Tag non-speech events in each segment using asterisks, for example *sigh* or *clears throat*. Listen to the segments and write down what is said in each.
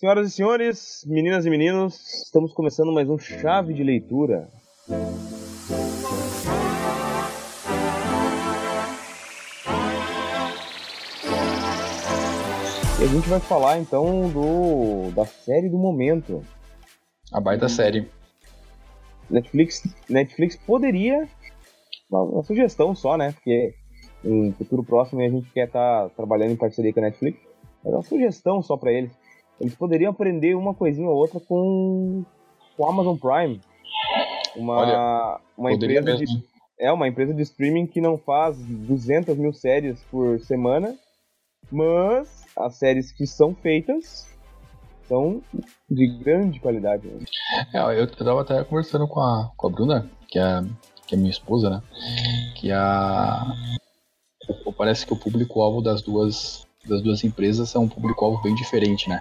Senhoras e senhores, meninas e meninos, estamos começando mais um Chave de Leitura. E a gente vai falar então do da série do momento. A baita série. Netflix, Netflix poderia, uma, uma sugestão só, né? Porque em futuro próximo a gente quer estar tá trabalhando em parceria com a Netflix. É uma sugestão só para eles. Eles poderiam aprender uma coisinha ou outra com o Amazon Prime. Uma, Olha, uma empresa mesmo. de, é uma empresa de streaming que não faz 200 mil séries por semana, mas as séries que são feitas são de grande qualidade. né? É, eu, eu tava até conversando com a, com a Bruna, que é, que é minha esposa, né? Que a. Parece que o público-alvo das duas, das duas empresas é um público-alvo bem diferente, né?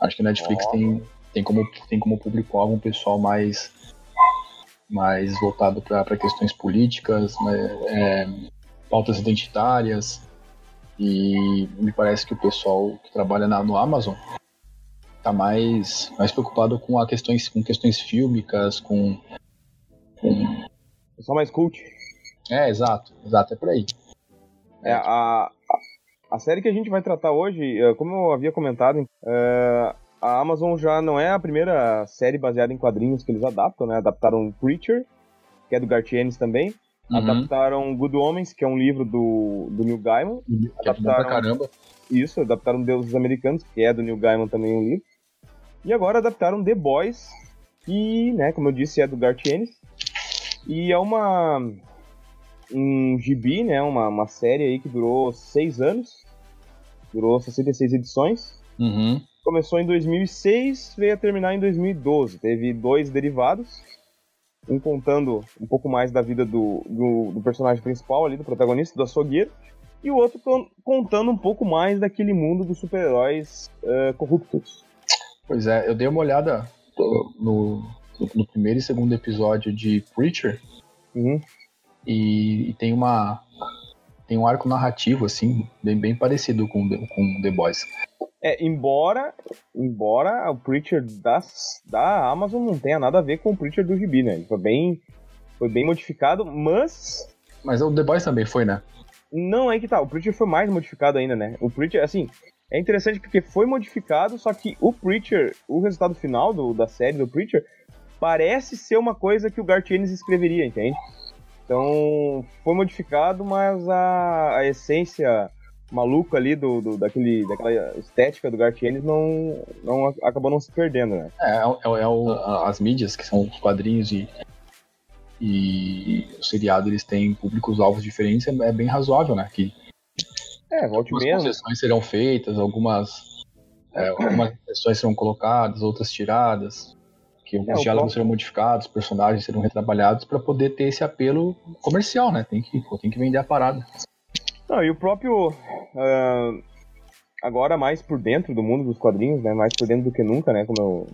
Acho que a Netflix Ó. tem, tem como, tem como público-alvo um pessoal mais, mais voltado para questões políticas, né, é, pautas identitárias. E me parece que o pessoal que trabalha na- no Amazon tá mais, mais preocupado com, a questões, com questões fílmicas, com, com- É só mais cult. É, exato, exato, é por aí. É, a, a, série que a gente vai tratar hoje, eh, como eu havia comentado, eh, a Amazon já não é a primeira série baseada em quadrinhos que eles adaptam, né? Adaptaram Preacher, que é do Garth Ennis também. Uhum. Adaptaram Good Homens, que é um livro do, do Neil Gaiman. Que é bom pra caramba. Isso, adaptaram Deuses Americanos, que é do Neil Gaiman também um livro. E agora adaptaram The Boys, que, né, como eu disse, é do Garth Ennis. E é uma um gibi, né, uma, uma série aí que durou seis anos. Durou 66 edições. Uhum. Começou em 2006, veio a terminar em 2012. Teve dois derivados. Um contando um pouco mais da vida do, do, do personagem principal ali, do protagonista, do açougueiro. E o outro con- contando um pouco mais daquele mundo dos super-heróis eh, corruptos. Pois é, eu dei uma olhada no, no, no primeiro e segundo episódio de Preacher Uhum. E, e tem uma tem um arco narrativo assim bem, bem parecido com, com The Boys. É, embora, embora o Preacher das, da Amazon não tenha nada a ver com o Preacher do Gibi, né? Ele foi bem, foi bem modificado, mas Mas o The Boys também foi, né? Não, é que tá. O Preacher foi mais modificado ainda, né? O Preacher, assim, é interessante porque foi modificado, só que o Preacher, o resultado final do, da série do Preacher, parece ser uma coisa que o Garth Ennis escreveria, entende? Então, foi modificado, mas a, a essência maluca ali do, do- daquele, daquela estética do Garth Ennis não, não acabou não se perdendo, né? É, é, é o- a- as mídias, que são os quadrinhos e, e o seriado, eles têm públicos-alvos diferentes, é, é bem razoável, né? Que É, volte algumas mesmo. concessões serão feitas, algumas, é, algumas serão colocadas, outras tiradas, que É, alguns o diálogos serão modificados, personagens serão retrabalhados para poder ter esse apelo comercial, né? Tem que, pô, tem que vender a parada. Não, e o próprio. ah, agora mais por dentro do mundo dos quadrinhos, né? Mais por dentro do que nunca, né? Como eu,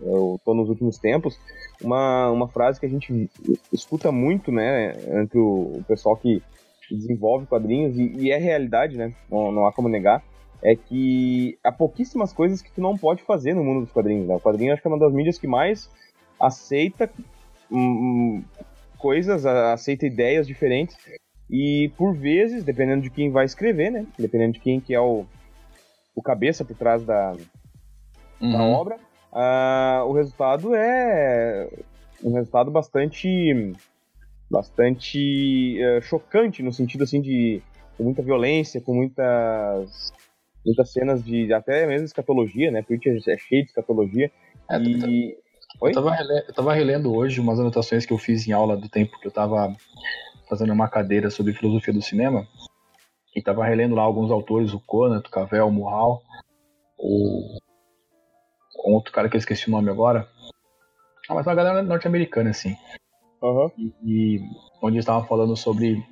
eu tô nos últimos tempos. Uma, uma frase que a gente escuta muito, né? Entre o, o pessoal que desenvolve quadrinhos, e, e é realidade, né? Não, não há como negar. É que há pouquíssimas coisas que tu não pode fazer no mundo dos quadrinhos. Né? O quadrinho acho que é uma das mídias que mais aceita hum, hum, coisas, aceita ideias diferentes e por vezes, dependendo de quem vai escrever, né? Dependendo de quem que é o, o cabeça por trás da, da Uhum. obra, ah, o resultado é um resultado bastante bastante eh, chocante no sentido assim de com muita violência, com muitas muitas cenas de até mesmo escatologia, né? Preacher é cheio de escatologia É, e? Eu tava, rele- eu tava relendo hoje umas anotações que eu fiz em aula do tempo que eu tava fazendo uma cadeira sobre filosofia do cinema. E tava relendo lá alguns autores, o Conant, o Cavell, o Murral, o um outro cara que eu esqueci o nome agora. Ah, mas uma galera norte-americana, assim. aham, E, e onde eles estavam falando sobre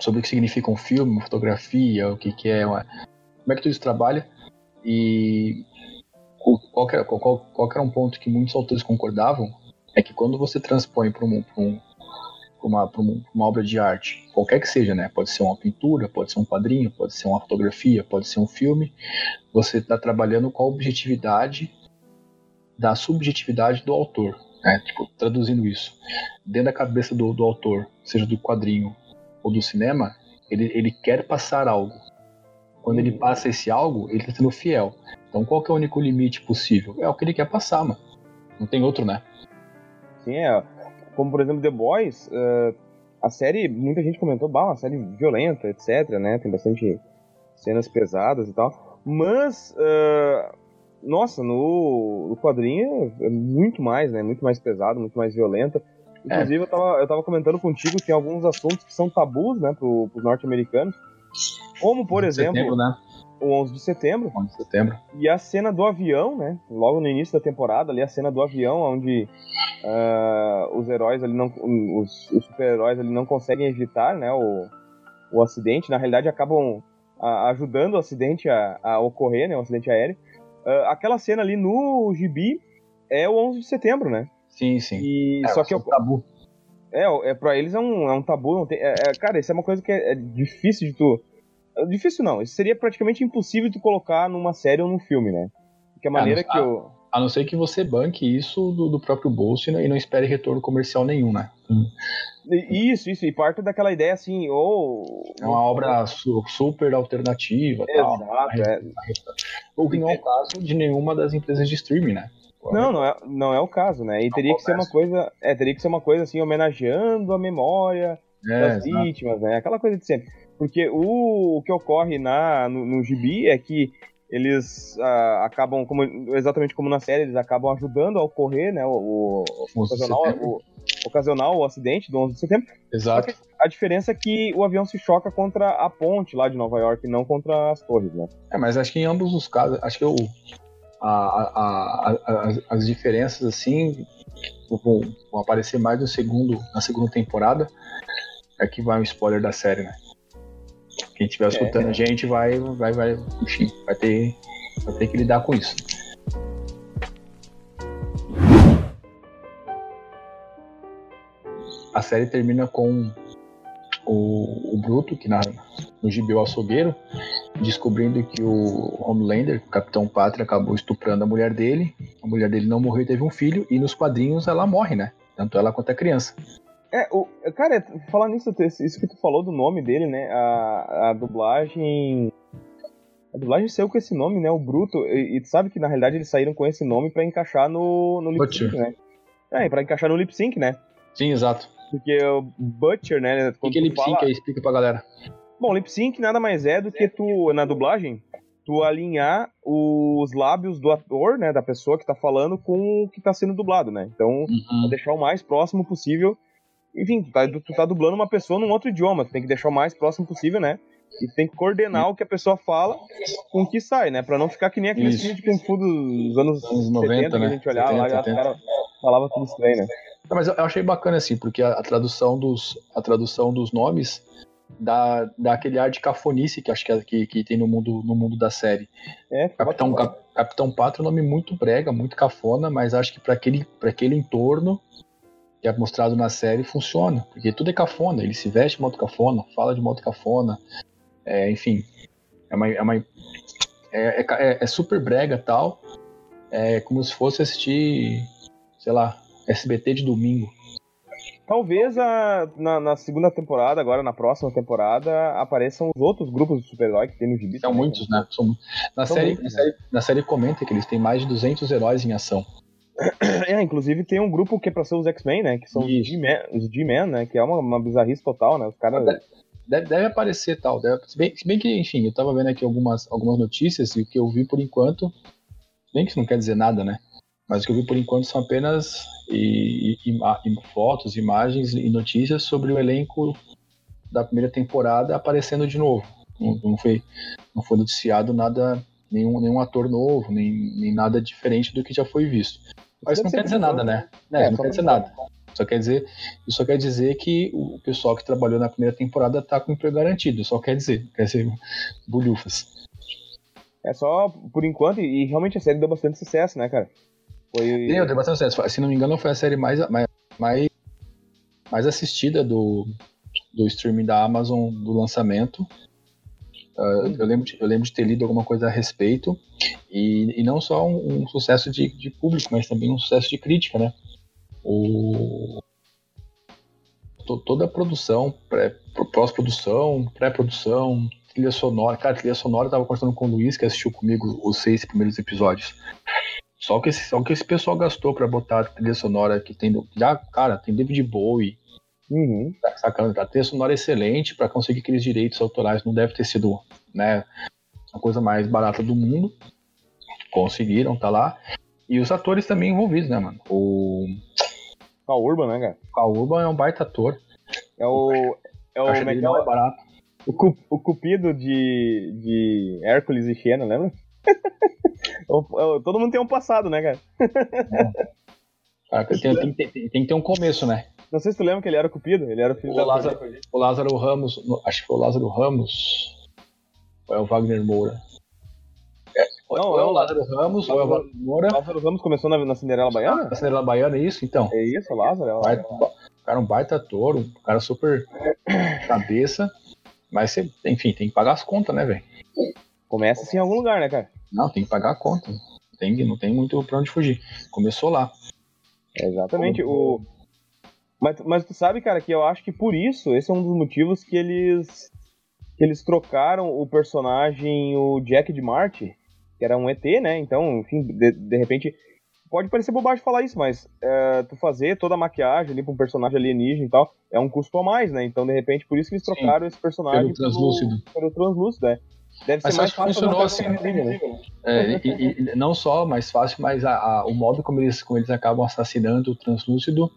sobre o que significa um filme, uma fotografia, o que, que é uma, como é que tudo isso trabalha e qual, era, qual, qual, era um ponto que muitos autores concordavam é que quando você transpõe para um, um, pra uma, uma obra de arte, qualquer que seja, né? Pode ser uma pintura, pode ser um quadrinho, pode ser uma fotografia, pode ser um filme. Você está trabalhando com a objetividade da subjetividade do autor, né? Tipo, traduzindo isso. Dentro da cabeça do, do autor, seja do quadrinho ou do cinema, ele, ele quer passar algo. Quando ele passa esse algo, ele está sendo fiel. Então qual que é o único limite possível? É o que ele quer passar, mano. Não tem outro, né? Sim, é. Como por exemplo The Boys, uh, a série, muita gente comentou, bah, uma série violenta, etc, né? Tem bastante cenas pesadas e tal. Mas, uh, nossa, no, no, quadrinho é muito mais, né? Muito mais pesado, muito mais violenta. Inclusive, é. eu, tava, eu tava comentando contigo que tem alguns assuntos que são tabus, né, pro, pros norte-americanos. Como, por exemplo, setembro, né? o 11 de setembro. 11 de setembro. E a cena do avião, né? Logo no início da temporada, ali a cena do avião, onde uh, os heróis ali não, os, os super-heróis ali não conseguem evitar, né, o, o acidente. Na realidade, acabam uh, ajudando o acidente a, a, ocorrer, né, o acidente aéreo. Uh, aquela cena ali no gibi é o 11 de setembro, né? Sim, sim. E é, só que é um tabu. É, é para eles é um, é um tabu, não tem, é, é, cara, isso é uma coisa que é, é difícil de tu Difícil não, isso seria praticamente impossível de colocar numa série ou num filme, né? Porque a maneira a que eu. A não ser que você banque isso do, do próprio bolso e não, e não, espere retorno comercial nenhum, né? Isso, isso, e parte daquela ideia assim, ou. É uma obra super alternativa, Exato, tal, é. O que não é o caso de nenhuma das empresas de streaming, né? Não, não é, não é o caso, né? E teria que ser uma coisa. É, teria que ser uma coisa assim, homenageando a memória é, das exato. vítimas, né? Aquela coisa de sempre. Porque o, o que ocorre na, no, no gibi é que eles uh, acabam, como, exatamente como na série, eles acabam ajudando a ocorrer né, o, o, ocasional, o, ocasional o acidente do 11 de setembro. Exato. a diferença é que o avião se choca contra a ponte lá de Nova York, não contra as torres, né? É, mas acho que em ambos os casos, acho que o, a, a, a, as diferenças, assim, vão, vão aparecer mais no segundo, na segunda temporada. Aqui vai um spoiler da série, né? Quem estiver escutando é. a gente vai, vai, vai, enfim, vai ter, vai ter que lidar com isso. A série termina com o, o Bruto, que na, no gibi o açougueiro, descobrindo que o Homelander, o Capitão Pátria, acabou estuprando a mulher dele. A mulher dele não morreu e teve um filho, e nos quadrinhos ela morre, né? Tanto ela quanto a criança. É, o, cara, falar nisso, isso que tu falou do nome dele, né? A, a dublagem. A dublagem saiu com esse nome, né? O Bruto. E, e tu sabe que na realidade eles saíram com esse nome para encaixar no, no lip sync, né? É, pra encaixar no lip sync, né? Sim, exato. Porque o Butcher, né? O que é lip sync fala... aí? Explica pra galera. Bom, lip sync nada mais é do que tu, na dublagem, tu alinhar os lábios do ator, né? Da pessoa que tá falando com o que tá sendo dublado, né? Então, uhum. deixar o mais próximo possível enfim, tu tá, tu tá dublando uma pessoa num outro idioma, tu tem que deixar o mais próximo possível, né? E tem que coordenar o que a pessoa fala com o que sai, né? Pra não ficar que nem aqueles filmes de Kung Fu dos anos, anos 90, 70, né? que a gente olhava 70, lá e os caras falavam tudo estranho, né? Não, mas eu achei bacana, assim, porque a, a, tradução, dos, a tradução dos nomes dá, dá aquele ar de cafonice que acho que, é, que, que tem no mundo, no mundo da série. É, Capitão, Cap, Capitão Pato é um nome muito brega, muito cafona, mas acho que para aquele, aquele entorno que é mostrado na série funciona, porque tudo é cafona, ele se veste de modo cafona, fala de modo cafona, é, enfim, é uma, é, uma é, é, é, super brega tal, é como se fosse assistir, sei lá, SBT de domingo. Talvez a, na, na, segunda temporada, agora na próxima temporada, apareçam os outros grupos de super-herói que tem no gibi. São muitos, né? São, na, São série, muitos, na, série, na série comenta que eles têm mais de 200 heróis em ação. *clears throat* É, inclusive tem um grupo que é pra ser os X-Men, né? Que são os G-Men, né? Que é uma, uma bizarrice total, né? Os caras. Deve, deve, aparecer tal. Deve, se, bem, se, bem, que, enfim, eu tava vendo aqui algumas, algumas notícias e o que eu vi por enquanto. Bem que isso não quer dizer nada, né? Mas o que eu vi por enquanto são apenas e, e, e, fotos, imagens e notícias sobre o elenco da primeira temporada aparecendo de novo. Não, não, foi, não foi noticiado nada, nenhum, nenhum ator novo, nem, nem nada diferente do que já foi visto. Mas não quer dizer nada, né? É, é não quer dizer nada. Só quer dizer, isso só quer dizer que o pessoal que trabalhou na primeira temporada tá com emprego garantido. Só quer dizer, quer ser bulhufas. É só por enquanto, e realmente a série deu bastante sucesso, né, cara? Foi... Deu, deu bastante sucesso. Se não me engano, foi a série mais, mais, mais assistida do, do streaming da Amazon do lançamento. Uh, eu, lembro de, eu lembro de ter lido alguma coisa a respeito. E, e não só um, um sucesso de, de, público, mas também um sucesso de crítica, né? O, to, toda a produção, pós-produção, pré-produção, trilha sonora. Cara, trilha sonora eu tava conversando com o Luiz, que assistiu comigo os seis primeiros episódios. Só que esse, só que esse pessoal gastou para botar a trilha sonora que tem. Já, cara, tem David Bowie. Uhum. Tá sacando? A trilha sonora é excelente para conseguir aqueles direitos autorais. Não deve ter sido, né? A coisa mais barata do mundo. Conseguiram, tá lá. E os atores também envolvidos, né, mano? O. Cal Urban, né, cara? Cal Urban é um baita ator. É o. É o, é barato. O, o Cupido de, de Hércules e Xena, lembra? *laughs* Todo mundo tem um passado, né, cara? É. tem, tem, tem, tem, que ter um começo, né? Não sei se tu lembra que ele era o Cupido, ele era o filho o Lázaro, o Lázaro Ramos, acho que foi o Lázaro Ramos, ou é o Wagner Moura? É, não, é o Lázaro Ramos, ou é o Wagner Moura. Lázaro Ramos começou na, na Cinderela Baiana? Na Cinderela Baiana, é isso, então. É isso, o Lázaro. É o. O cara é um baita ator, um cara super cabeça, mas você, enfim, tem que pagar as contas, né, velho? Começa assim em algum lugar, né, cara? Não, tem que pagar a conta. Tem, não tem muito pra onde fugir. Começou lá. exatamente. O... Mas, mas tu sabe, cara, que eu acho que por isso, esse é um dos motivos que eles que eles trocaram o personagem, o Jack de Marte, que era um ET, né? Então, enfim, de, de repente. Pode parecer bobagem falar isso, mas é, tu fazer toda a maquiagem ali pra um personagem alienígena e tal, é um custo a mais, né? Então, de repente, por isso que eles trocaram Sim, esse personagem pelo translúcido. Pelo, pelo translúcido, né? Deve mas ser mais fácil funcionou assim, né? é, e, e, não só mais fácil, mas a, a, o modo como eles, como eles acabam assassinando o translúcido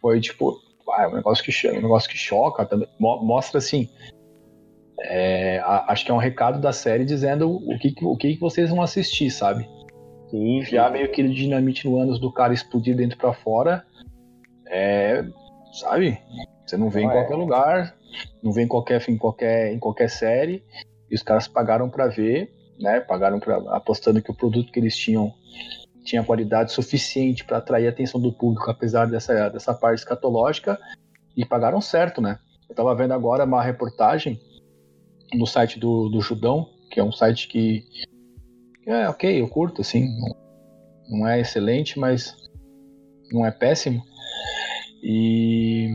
foi tipo, ah, é um negócio que um negócio que choca, também, mostra assim. É, a, acho que é um recado da série dizendo o que, o que vocês vão assistir, sabe? Sim, Enfiar meio aquele dinamite no ânus do cara explodir dentro para fora. É. Sabe? Você não vê em qualquer é. lugar, não vê em qualquer, em qualquer, em qualquer série. E os caras pagaram para ver, né? Pagaram pra, apostando que o produto que eles tinham tinha qualidade suficiente para atrair a atenção do público, apesar dessa, dessa parte escatológica, e pagaram certo, né? Eu estava vendo agora uma reportagem no site do, do Judão, que é um site que é ok, eu curto, assim, não, é excelente, mas não é péssimo. E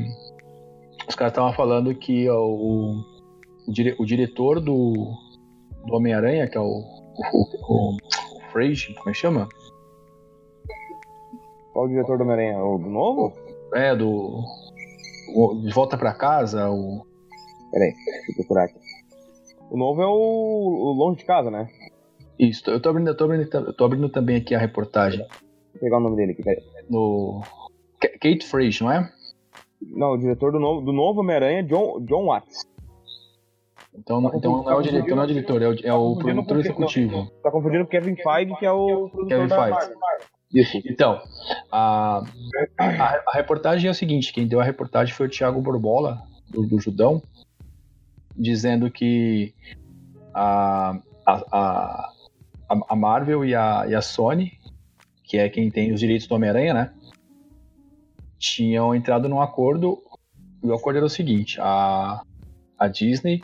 os caras estavam falando que o, o, dire, o diretor do, do Homem-Aranha, que é o, o, o, o Frage, como é que chama? Qual o diretor do Homem-Aranha? O do novo? É, do. O, de volta pra casa, o. Peraí, deixa eu procurar aqui. O novo é o, o Longe de Casa, né? Isso, eu tô abrindo, eu tô abrindo, eu tô abrindo também aqui a reportagem. Vou pegar o nome dele aqui, peraí. No. Kate Frage, não é? Não, o diretor do novo, do novo Homem-Aranha é John, John Watts. Então, tá então não é o diretor, não é o diretor, é o, é o produtor executivo. Tá confundindo com Kevin Feige, que é o produtor Kevin Feige. Isso. Então, a, a, a, reportagem é o seguinte: quem deu a reportagem foi o Thiago Borbola, do, do Judão, dizendo que a, a, a, Marvel e a, e a Sony, que é quem tem os direitos do Homem-Aranha, né? Tinham entrado num acordo. E o acordo era o seguinte: a, a Disney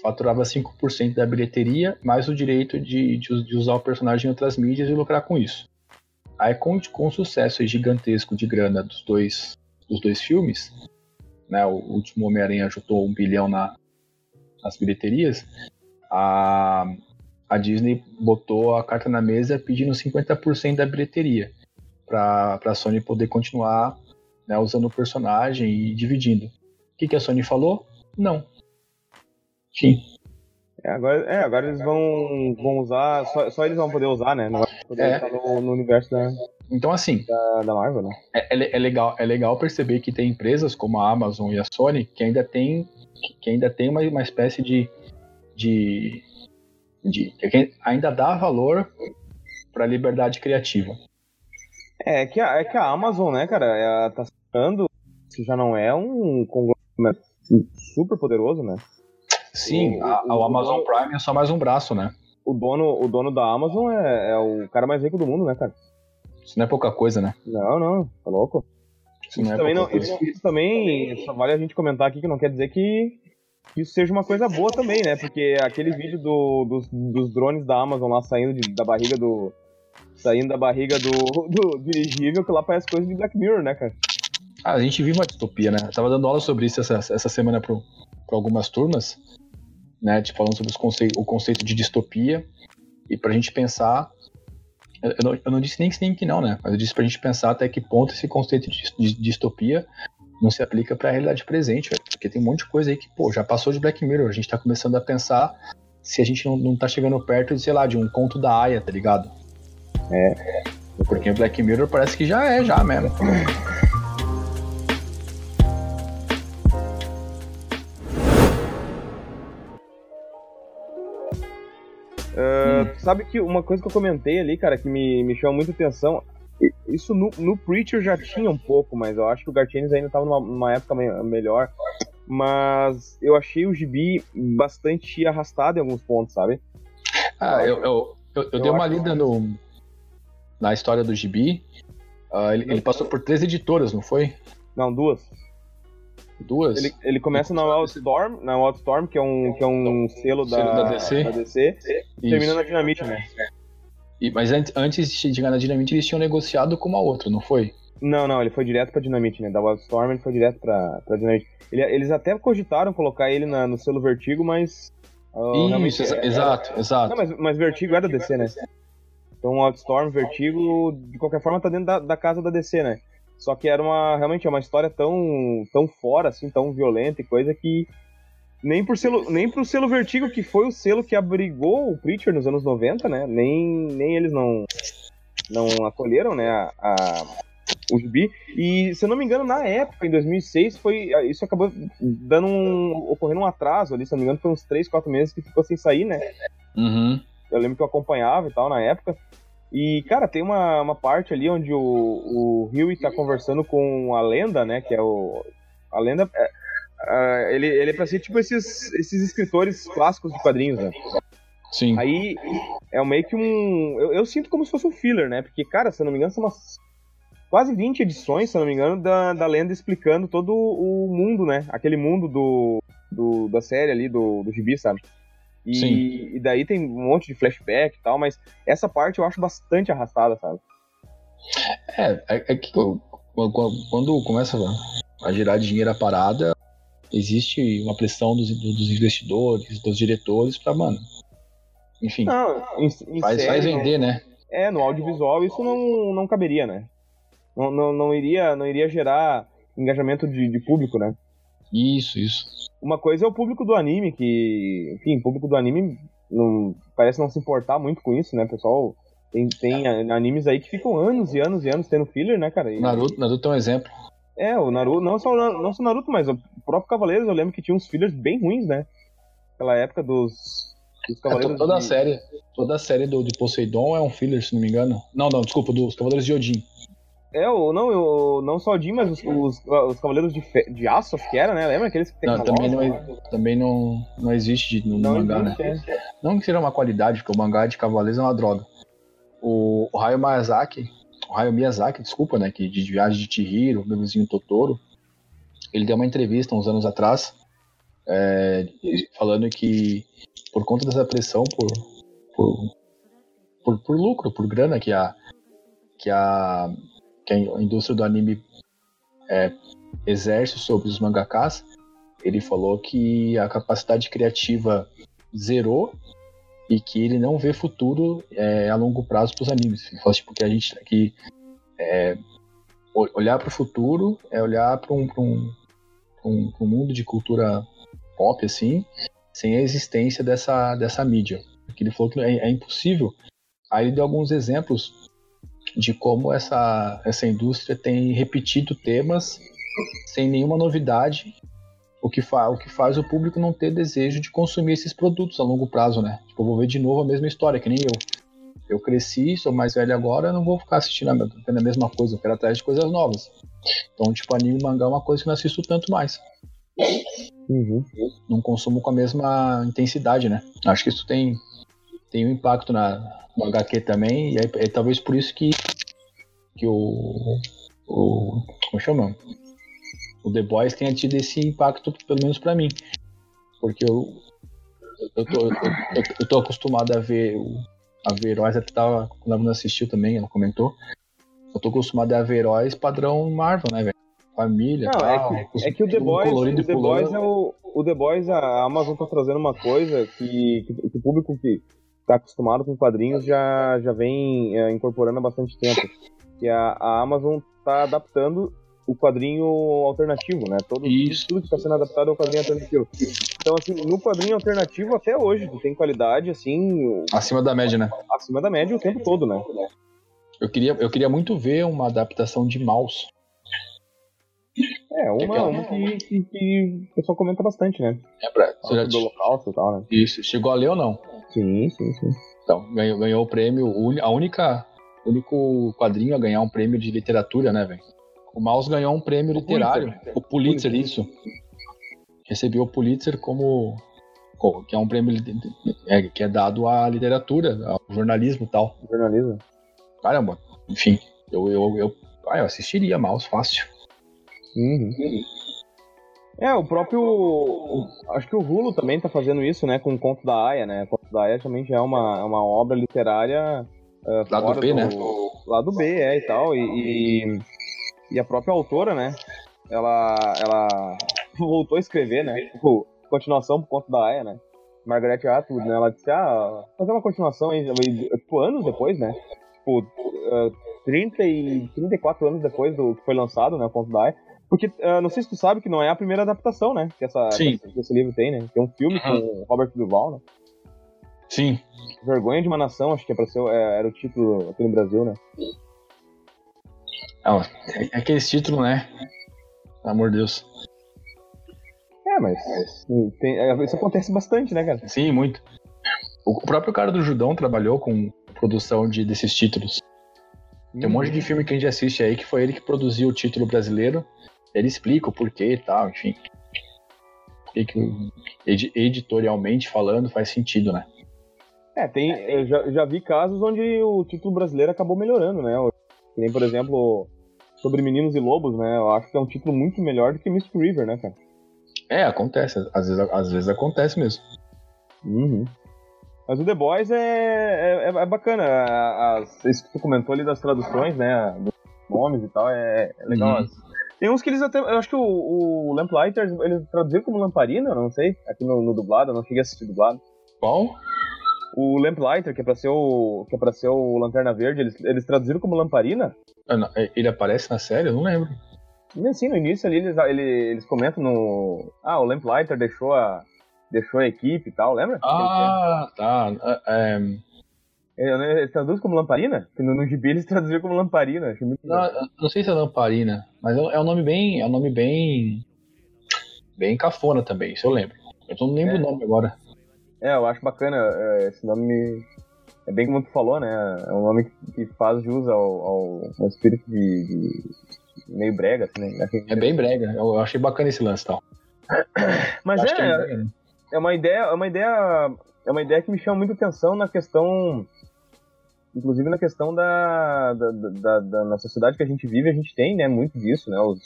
faturava 5% da bilheteria, mais o direito de, de, de, usar o personagem em outras mídias e lucrar com isso. Aí, com, com o sucesso gigantesco de grana dos dois, dos dois filmes, né, o último Homem-Aranha ajudou um bilhão na, nas bilheterias, a, a Disney botou a carta na mesa pedindo 50% da bilheteria para a Sony poder continuar né, usando o personagem e dividindo. O que, que a Sony falou? Não. Sim. É, agora, é, agora eles vão, vão usar, só, só eles vão poder usar, né? Não vai poder é. no, no, universo da, então, assim, da, da Marvel, né? É, é, é, legal, é legal perceber que tem empresas como a Amazon e a Sony que ainda tem, que ainda tem uma, uma espécie de, de, de que ainda dá valor para a liberdade criativa. É que, a, é que a Amazon, né, cara, ela tá sendo, se já não é um conglomerado super poderoso, né? Sim, o, a, o Amazon o, Prime é só mais um braço, né? O dono, o dono da Amazon é, é, o cara mais rico do mundo, né, cara? Isso não é pouca coisa, né? Não, não, tá louco. Isso, isso é também, não, isso, isso, também só vale a gente comentar aqui que não quer dizer que, isso seja uma coisa boa também, né? Porque aquele vídeo do, dos, dos drones da Amazon lá saindo de, da barriga do. Saindo da barriga do, do dirigível, que lá parece coisa de Black Mirror, né, cara? Ah, a gente vive uma distopia, né? Eu tava dando aula sobre isso essa, essa semana para algumas turmas, né? Tipo, falando sobre conceito, o conceito de distopia. E pra gente pensar. Eu não, eu não disse nem que sim que não, né? Mas eu disse pra gente pensar até que ponto esse conceito de, de distopia não se aplica para a realidade presente. Porque tem um monte de coisa aí que, pô, já passou de Black Mirror. A gente tá começando a pensar se a gente não, não tá chegando perto de, sei lá, de um conto da Aya, tá ligado? É. Porque o Black Mirror parece que já é, já mesmo. Uh, hum. Sabe que uma coisa que eu comentei ali, cara, que me, me chamou muita atenção, isso no, no Preacher já tinha um pouco, mas eu acho que o Gartienes ainda estava numa, numa, época me, melhor. Mas eu achei o gibi bastante arrastado em alguns pontos, sabe? Ah, eu, eu, eu, eu dei uma lida no, na história do gibi. Uh, ele, ele passou por três editoras, não foi? Não, duas. Duas? Ele, ele começa na Wildstorm, na Wildstorm, que é um, que é um selo, da, selo da DC, da DC e termina na Dinamite, né? E, mas antes, antes de chegar na Dinamite, eles tinham negociado com uma outra, não foi? Não, não, ele foi direto pra Dinamite, né? Da Wildstorm ele foi direto pra, pra Dinamite. Ele, eles até cogitaram colocar ele na, no selo Vertigo, mas. Uh, Isso, exa exato, exato. Não, mas, mas Vertigo é da DC, né? Então Wildstorm, Vertigo, de qualquer forma, tá dentro da, da casa da DC, né? Só que era uma realmente é uma história tão tão fora assim, tão violenta e coisa que nem por selo, nem pro selo Vertigo, que foi o selo que abrigou o Preacher nos anos 90, né? Nem, nem eles não não acolheram, né, a, a o gibi. E, se eu não me engano, na época, em 2006, foi isso acabou dando um, ocorrendo um atraso ali, se eu não me engano, foi uns 3, 4 meses que ficou sem sair, né? Uhum. Eu lembro que eu acompanhava e tal na época. E, cara, tem uma, uma parte ali onde o, o Huey tá conversando com a lenda, né? Que é o. A lenda. É, é, ele, ele é pra ser tipo esses, esses escritores clássicos de quadrinhos, né? Sim. Aí é meio que um. Eu, eu, sinto como se fosse um filler, né? Porque, cara, se eu não me engano, são umas quase 20 edições, se eu não me engano, da, da lenda explicando todo o mundo, né? Aquele mundo do, do da série ali, do, do gibi, sabe? E, e daí tem um monte de flashback e tal, mas essa parte eu acho bastante arrastada, sabe? É, é, é que quando começa a girar dinheiro a parada, existe uma pressão dos, dos investidores, dos diretores pra, mano. Enfim. Não, em, em faz, série, faz vender, não, né? É, no audiovisual isso não, não caberia, né? Não, não, não, iria, não iria gerar engajamento de, de público, né? Isso, isso. Uma coisa é o público do anime, que, enfim, o público do anime não, parece não se importar muito com isso, né, pessoal? Tem, tem animes aí que ficam anos e anos e anos tendo filler, né, cara? E, Naruto, Naruto é um exemplo. É, o Naruto, não só, não só Naruto, mas o próprio Cavaleiros, eu lembro que tinha uns fillers bem ruins, né? Aquela época dos, dos é, Cavaleiros. É, toda, de... a série, toda a série do, de Poseidon é um filler, se não me engano. Não, não, desculpa, dos Cavaleiros de Odin. É, o, não, eu, não só o Jim, mas os, os, os Cavaleiros de, fe, de Aço, que era, né? Lembra aqueles que não, também não, também não, não existe no, não mangá, existe, né? É. Não que seja uma qualidade, porque o mangá de Cavaleiros é uma droga. O, o Hayao Miyazaki, o Hayao Miyazaki, desculpa, né? Que de Viagem de Chihiro, meu vizinho Totoro, ele deu uma entrevista uns anos atrás, é, falando que por conta dessa pressão por, por, por, por lucro, por grana que a, que a que a indústria do anime é, exerce sobre os mangakas, ele falou que a capacidade criativa zerou e que ele não vê futuro é, a longo prazo para os animes. Ele falou tipo, que a gente que é, olhar para o futuro é olhar para um, um, um, um, mundo de cultura pop assim, sem a existência dessa, dessa mídia. Ele falou que é, é impossível. Aí ele deu alguns exemplos de como essa, essa indústria tem repetido temas sem nenhuma novidade, o que, fa o que faz o público não ter desejo de consumir esses produtos a longo prazo, né? Tipo, eu vou ver de novo a mesma história, que nem eu. Eu cresci, sou mais velho agora, não vou ficar assistindo a, a mesma coisa, eu quero atrás de coisas novas. Então, tipo, anime e mangá é uma coisa que eu não assisto tanto mais. Uhum. Não consumo com a mesma intensidade, né? Acho que isso tem, tem um impacto na, no HQ também, e é, é, talvez por isso que, que o, o como chama? O The Boys tenha tido esse impacto, pelo menos para mim. Porque eu, eu, tô, eu, eu, tô acostumado a ver, a ver heróis, até tava, quando a Bruna assistiu também, ela comentou. Eu tô acostumado a ver heróis padrão Marvel, né, velho? Família, Não, tal, é, que, é que o The Boys, o The Boys é o, o The Boys, a Amazon tá trazendo uma coisa que, que, que o público que tá acostumado com quadrinhos já, já vem é, incorporando há bastante tempo. Que a, a Amazon tá adaptando o quadrinho alternativo, né? Todo, Isso. Tudo que está sendo adaptado ao quadrinho alternativo. Então, assim, no quadrinho alternativo até hoje, tu tem qualidade, assim... Acima da média, né? Acima da média o tempo todo, né? Eu queria, eu queria muito ver uma adaptação de Mouse. É, uma, uma que, que, que o pessoal comenta bastante, né? É, pra, você já do Holocausto e tal, né? Isso, chegou a ler ou não? Sim, sim, sim. Então, ganhou, ganhou o prêmio, a única, o único quadrinho a ganhar um prêmio de literatura, né, velho? O Mouse ganhou um prêmio literário, Pulitzer. o Pulitzer, isso. Recebeu o Pulitzer como que é um prêmio é, que é dado à literatura, ao jornalismo e tal. Jornalismo. Caramba, enfim, eu, eu, eu, ah, eu assistiria Mouse fácil. Uhum. É, o próprio. acho que o Rulo também tá fazendo isso, né? Com o Conto da Aya, né? O Conto da Aya também já é uma, é uma obra literária. Uh, Lado B, do- né? Lado B, é, e tal. E, e, e a própria autora, né? Ela, ela voltou a escrever, né? Tipo, continuação pro Conto da Aya, né? Margaret Atwood, né? Ela disse, ah, fazer uma continuação aí, tipo, anos depois, né? Tipo, uh, 30 e 34 anos depois do que foi lançado, né? O Conto da Aya. Porque, uh, não sei se tu sabe que não é a primeira adaptação, né? Que, essa, Sim. que esse livro tem, né? Tem um filme com o Robert Duval, né? Sim. Vergonha de uma Nação, acho que apareceu, é, era o título aqui no Brasil, né? Ah, é, é aquele título, né? Pelo amor de Deus. É, mas tem- é, isso acontece bastante, né, cara? Sim, muito. O próprio cara do Judão trabalhou com produção de, desses títulos. Tem um monte de filme que a gente assiste aí que foi ele que produziu o título brasileiro. Ele explica o porquê e tal, enfim. E que edi- editorialmente falando faz sentido, né? É, tem, eu já, já vi casos onde o título brasileiro acabou melhorando, né? Nem, por exemplo, sobre Meninos e Lobos, né? Eu acho que é um título muito melhor do que Mystic River, né, cara? É, acontece. Às vezes, às vezes acontece mesmo. Uhum. Mas o The Boys é, é, é bacana. As, isso que tu comentou ali das traduções, né? Dos nomes e tal, é, é legal. Uhum. Tem uns que eles até. Eu acho que o, o Lamplighter, eles traduziram como Lamparina, eu não sei. Aqui no, no dublado, eu não cheguei a assistir dublado. Qual? O Lamplighter, que é pra ser o. que é pra ser o Lanterna Verde, eles, eles traduziram como Lamparina? Ah, não, Ele aparece na série? Eu não lembro. E assim, no início ali, eles, ele- eles comentam no. Ah, o Lamplighter deixou a. deixou a equipe e tal, lembra? Ah, tá. É, Ele, ele traduz como Lamparina? Que no, no gibi eles *laughs* traduziram como Lamparina. Muito não, não sei se é Lamparina, mas é um nome bem. É um nome bem. Bem cafona também, isso eu lembro. Eu não lembro É. o nome agora. É, eu acho bacana. é, esse nome me- é bem como tu falou, né? É um nome que, faz jus ao, ao, ao espírito de, de meio brega, assim, né? É bem brega. Eu achei bacana esse lance tal. *coughs* Mas é, brega, né? é uma ideia, é uma ideia, é uma ideia que me chama muita atenção na questão, inclusive na questão da, da, da, da- na sociedade que a gente vive, a gente tem, né, muito disso, né, os,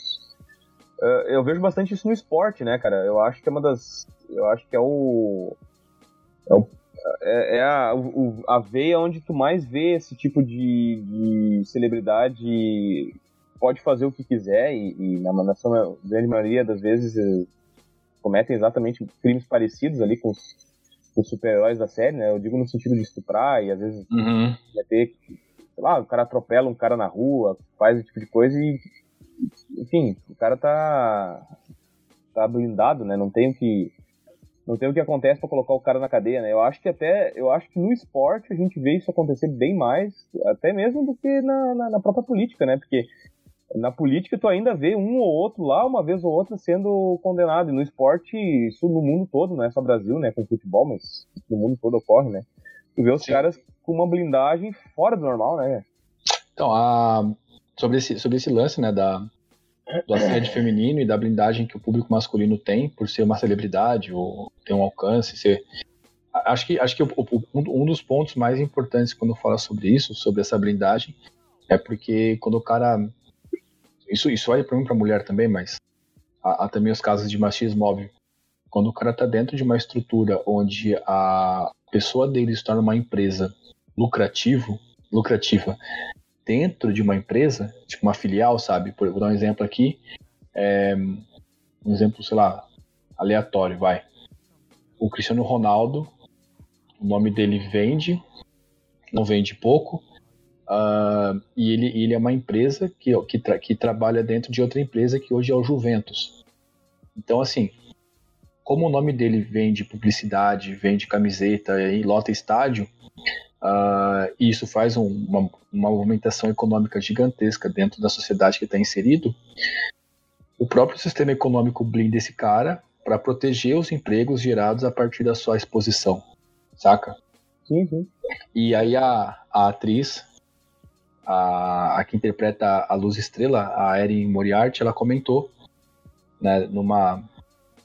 eh, eu vejo bastante isso no esporte, né, cara, eu acho que é uma das, eu acho que é o, é, o- é- é a, o- a veia onde tu mais vê esse tipo de, de celebridade pode fazer o que quiser e, e na, na sua grande maioria das vezes eh, cometem exatamente crimes parecidos ali com os, os super-heróis da série, né? Eu digo no sentido de estuprar e às vezes Uhum. meter, sei lá, o cara atropela um cara na rua, faz esse tipo de coisa e, enfim, o cara tá tá blindado, né? Não tem o que não tem o que acontece pra colocar o cara na cadeia, né? Eu acho que até eu acho que no esporte a gente vê isso acontecer bem mais, até mesmo do que na, na, na própria política, né? Porque na política tu ainda vê um ou outro lá, uma vez ou outra, sendo condenado. E no esporte, isso no mundo todo, não é só Brasil, né? Com futebol, mas no mundo todo ocorre, né? Tu vê os Sim. caras com uma blindagem fora do normal, né? Então, a, sobre, esse, sobre esse lance, né, da, do assédio feminino e da blindagem que o público masculino tem por ser uma celebridade ou ter um alcance, ser... Acho que, acho que o- um, um dos pontos mais importantes quando fala sobre isso, sobre essa blindagem, é porque quando o cara Isso, isso vale para mim para mulher também, mas há, há, também os casos de machismo óbvio. Quando o cara tá dentro de uma estrutura onde a pessoa dele se torna uma empresa lucrativo, lucrativa dentro de uma empresa, tipo uma filial, sabe? Por, vou dar um exemplo aqui. É, um exemplo, sei lá, aleatório, vai. O Cristiano Ronaldo, o nome dele vende, não vende pouco, uh, e ele, ele é uma empresa que, que, tra que trabalha dentro de outra empresa que hoje é o Juventus. Então, assim, como o nome dele vende publicidade, vende camiseta e lota estádio, uh, e isso faz um, uma, uma movimentação econômica gigantesca dentro da sociedade que está inserido, o próprio sistema econômico blinda esse cara para proteger os empregos gerados a partir da sua exposição, saca? Sim. E aí a, a atriz, a, a que interpreta a Luz Estrela, a Erin Moriarty, ela comentou né, numa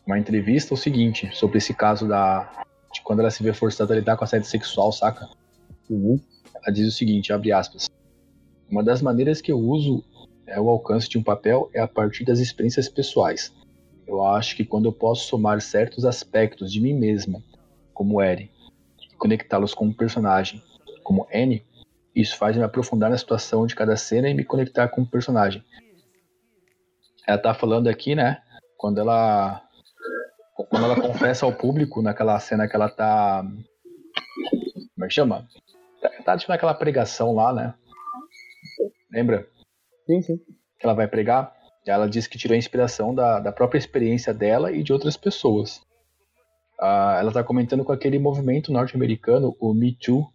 uma entrevista o seguinte sobre esse caso da de quando ela se vê forçada a lidar com a saída sexual, saca? Uhum. Ela diz o seguinte, abre aspas. Uma das maneiras que eu uso é o alcance de um papel é a partir das experiências pessoais. Eu acho que quando eu posso somar certos aspectos de mim mesma, como Eren, e conectá-los com um personagem, como Annie, isso faz me aprofundar na situação de cada cena e me conectar com o personagem. Ela tá falando aqui, né? Quando ela quando ela confessa ao público naquela cena que ela tá como é que chama? Tá, tá tipo naquela pregação lá, né? Lembra? Sim, sim. Que ela vai pregar. Ela diz que tirou a inspiração da, da própria experiência dela e de outras pessoas. Ah, ela está comentando com aquele movimento norte-americano, o Me Too,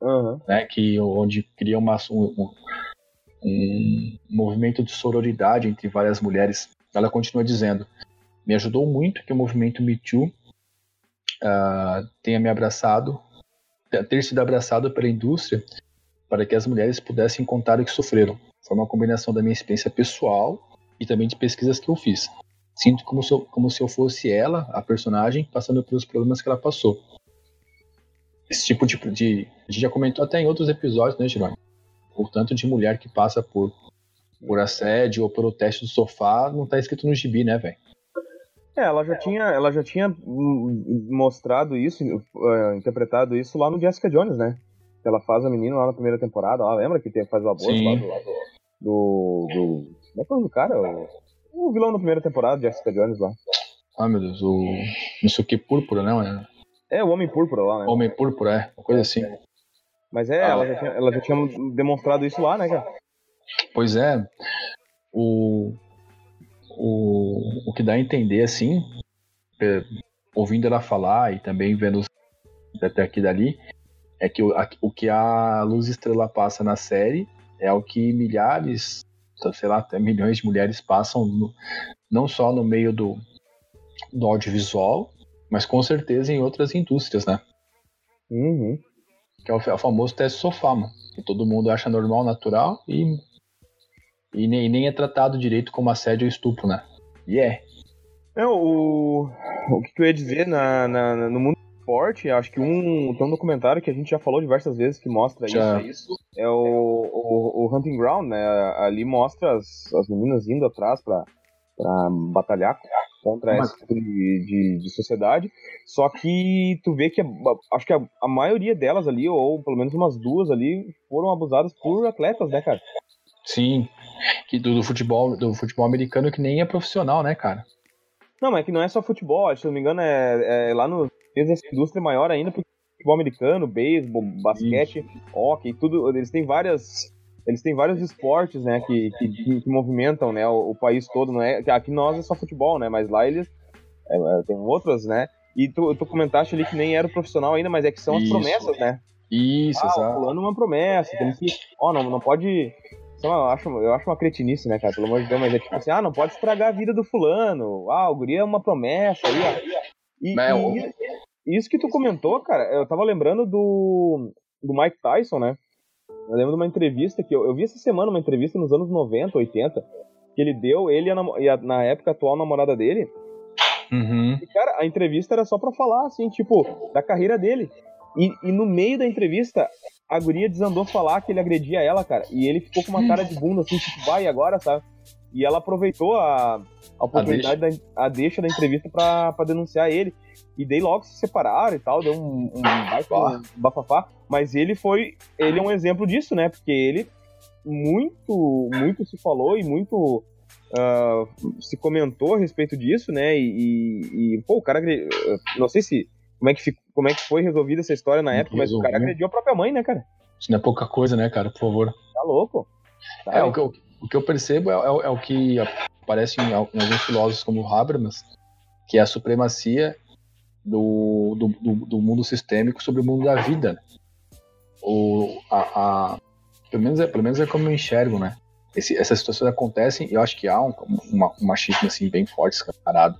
uhum. né, que, onde cria uma, um, um, movimento de sororidade entre várias mulheres. Ela continua dizendo: Me ajudou muito que o movimento Me Too uh, tenha me abraçado, ter sido abraçado pela indústria para que as mulheres pudessem contar o que sofreram. Foi uma combinação da minha experiência pessoal e também de pesquisas que eu fiz. Sinto como se eu, como se eu fosse ela, a personagem, passando pelos problemas que ela passou. Esse tipo de, de. A gente já comentou até em outros episódios, né, Jerônimo? O tanto de mulher que passa por, por assédio ou pelo teste do sofá não tá escrito no gibi, né, velho? É, ela já tinha, ela já tinha mostrado isso, uh, interpretado isso lá no Jessica Jones, né? Ela faz a menina lá na primeira temporada, lá, lembra que tem, faz o aborto lá do, do, do, Como é que é o nome do cara? O, o vilão da primeira temporada, Jessica Jones lá. Ah, meu Deus, o. Não sei o que, Púrpura, né? É, o Homem Púrpura lá, né? Homem Púrpura, é, uma coisa assim. Mas é, ah, ela, já tinha, ela já tinha demonstrado isso lá, né, cara? Pois é. O. O, o que dá a entender, assim, é, ouvindo ela falar e também vendo até aqui dali, é que o, a, o que a Luz Estrela passa na série é o que milhares, sei lá, até milhões de mulheres passam no, não só no meio do, do audiovisual, mas com certeza em outras indústrias, né? Uhum. Que é o, é o, famoso teste sofá, mano, que todo mundo acha normal, natural e, e, nem, nem é tratado direito como assédio ou estupro, né? E yeah. é. É, o, o que eu ia dizer na, na, no mundo forte, acho que um, tem um documentário que a gente já falou diversas vezes que mostra já. isso, é o, o, o, Hunting Ground, né? Ali mostra as, as meninas indo atrás pra, pra batalhar contra Mas... esse tipo de, de, de, sociedade. Só que tu vê que a, acho que a, a, maioria delas ali, ou pelo menos umas duas ali, foram abusadas por atletas, né, cara? Sim. Que do, do futebol, do futebol americano que nem é profissional, né, cara? Não, mas é que não é só futebol, se não me engano, é, é lá no essa indústria maior ainda porque futebol americano, beisebol, basquete, Isso. hockey, tudo. Eles têm várias. Eles têm vários esportes, né, que, que, que movimentam, né, o, o, país todo, não é? Aqui nós é só futebol, né, mas lá eles é, é tem outras, né? E tu, tu comentaste ali que nem era profissional ainda, mas é que são Isso. as promessas, né? Isso, ah, exato. Fulano é uma promessa, tem que, ó, não, não pode eu acho, eu acho uma cretinice, né, cara? Pelo amor de Deus, mas é tipo assim, ah, não pode estragar a vida do fulano. Ah, o guri é uma promessa aí, ó. E, e, isso que tu comentou, cara, eu tava lembrando do, do Mike Tyson, né? Eu lembro de uma entrevista que eu, eu vi essa semana, uma entrevista nos anos 90, 80, que ele deu, ele e, a, e a, na época atual namorada dele. Uhum. E, cara, a entrevista era só pra falar, assim, tipo, da carreira dele. E, e no meio da entrevista, a guria desandou falar que ele agredia ela, cara. E ele ficou com uma cara de bunda, assim, tipo, vai agora, sabe? E ela aproveitou a, a oportunidade, a deixa da, a deixa da entrevista pra denunciar ele. E daí logo se separaram e tal, deu um, um, um bafafá. Mas ele foi. Ele é um exemplo disso, né? Porque ele muito, muito se falou e muito uh, se comentou a respeito disso, né? E, e, pô, o cara. Não sei se. Como é, que ficou, como é que foi resolvida essa história na época, mas o cara agrediu a própria mãe, né, cara? Isso não é pouca coisa, né, cara? Por favor. Tá louco? Tá é, o que, o que eu percebo é, é, é o que aparece em, em, alguns filósofos como Habermas, que é a supremacia do, do, do, do mundo sistêmico sobre o mundo da vida. Né? O, a, a, pelo, menos é, pelo menos é como eu enxergo, né? Esse, essas situações acontecem e eu acho que há um, uma, um machismo assim, bem forte, escancarado.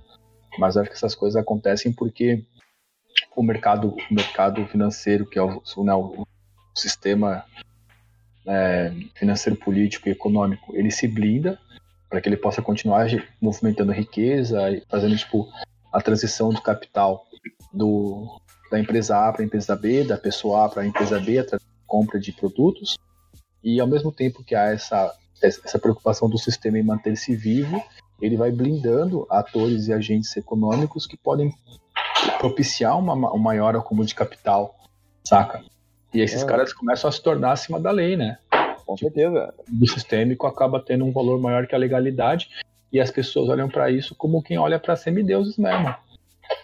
Mas eu acho que essas coisas acontecem porque o mercado, o mercado financeiro, que é o, né, o sistema é, financeiro, político e econômico, ele se blinda para que ele possa continuar movimentando riqueza e fazendo tipo a transição do capital do, da empresa A para a empresa B, da pessoa A para a empresa B, através compra de produtos. E ao mesmo tempo que há essa, essa preocupação do sistema em manter-se vivo, ele vai blindando atores e agentes econômicos que podem propiciar uma, um maior acúmulo de capital, saca? E esses é. caras começam a se tornar acima da lei, né? Com certeza. O sistêmico acaba tendo um valor maior que a legalidade e as pessoas olham para isso como quem olha para semideuses mesmo.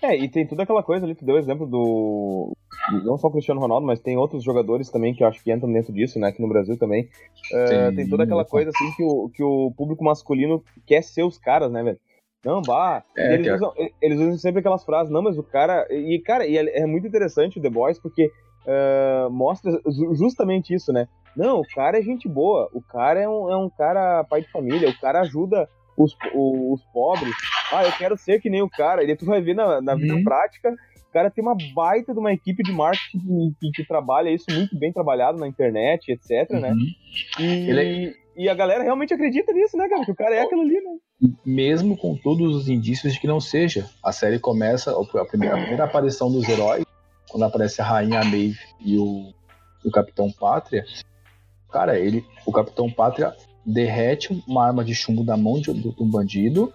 É, e tem toda aquela coisa ali, tu deu o exemplo do. Não só o Cristiano Ronaldo, mas tem outros jogadores também que eu acho que entram dentro disso, né? Aqui no Brasil também. Uh, tem toda aquela coisa assim que o, que o público masculino quer ser os caras, né, velho? Não, bah. É, eles, usam, eles usam sempre aquelas frases, não, mas o cara. E, cara, e é, é muito interessante o The Boys, porque uh, mostra justamente isso, né? Não, o cara é gente boa, o cara é um, é um cara pai de família, o cara ajuda os, os, os pobres. Ah, eu quero ser que nem o cara. E tu vai ver na, na vida uhum. prática, o cara tem uma baita de uma equipe de marketing que, que trabalha isso muito bem trabalhado na internet, etc, né? uhum. né? E, Ele... e a galera realmente acredita nisso, né, cara? Que o cara é aquilo ali, né? Mesmo com todos os indícios de que não seja. A série começa, a primeira, a primeira aparição dos heróis quando aparece a Rainha Maeve e o, o Capitão Pátria, cara, ele, o Capitão Pátria derrete uma arma de chumbo da mão de, do, do bandido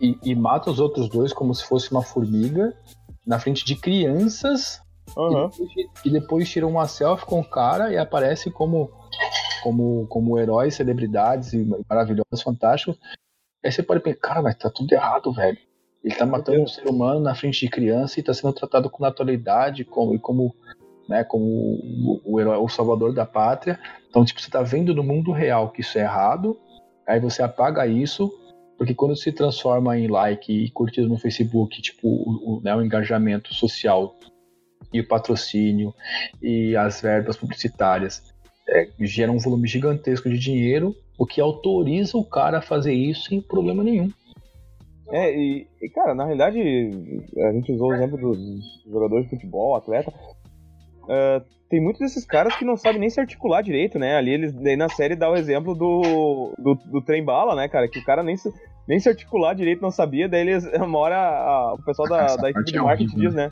e, e, mata os outros dois como se fosse uma formiga na frente de crianças uhum. e, depois, e, depois, tira uma selfie com o cara e aparece como como como heróis, celebridades e maravilhosos, fantásticos. Aí você pode pensar, cara, mas tá tudo errado, velho. Ele está matando um ser humano na frente de criança e está sendo tratado com naturalidade como, e como, né, como o, o, herói, o salvador da pátria. Então, tipo, você está vendo no mundo real que isso é errado, aí você apaga isso, porque quando se transforma em like e curtido no Facebook, tipo, o, o, né, o engajamento social e o patrocínio e as verbas publicitárias é, gera um volume gigantesco de dinheiro, o que autoriza o cara a fazer isso sem problema nenhum. É, e, e, cara, na realidade, a gente usou o exemplo dos jogadores de futebol, atleta. Uh, tem muitos desses caras que não sabem nem se articular direito, né? Ali eles daí na série dá o exemplo do, do, do trem bala, né, cara? Que o cara nem se, nem se articular direito não sabia, daí eles, *laughs* uma hora a, o pessoal da, da equipe de é marketing diz, né?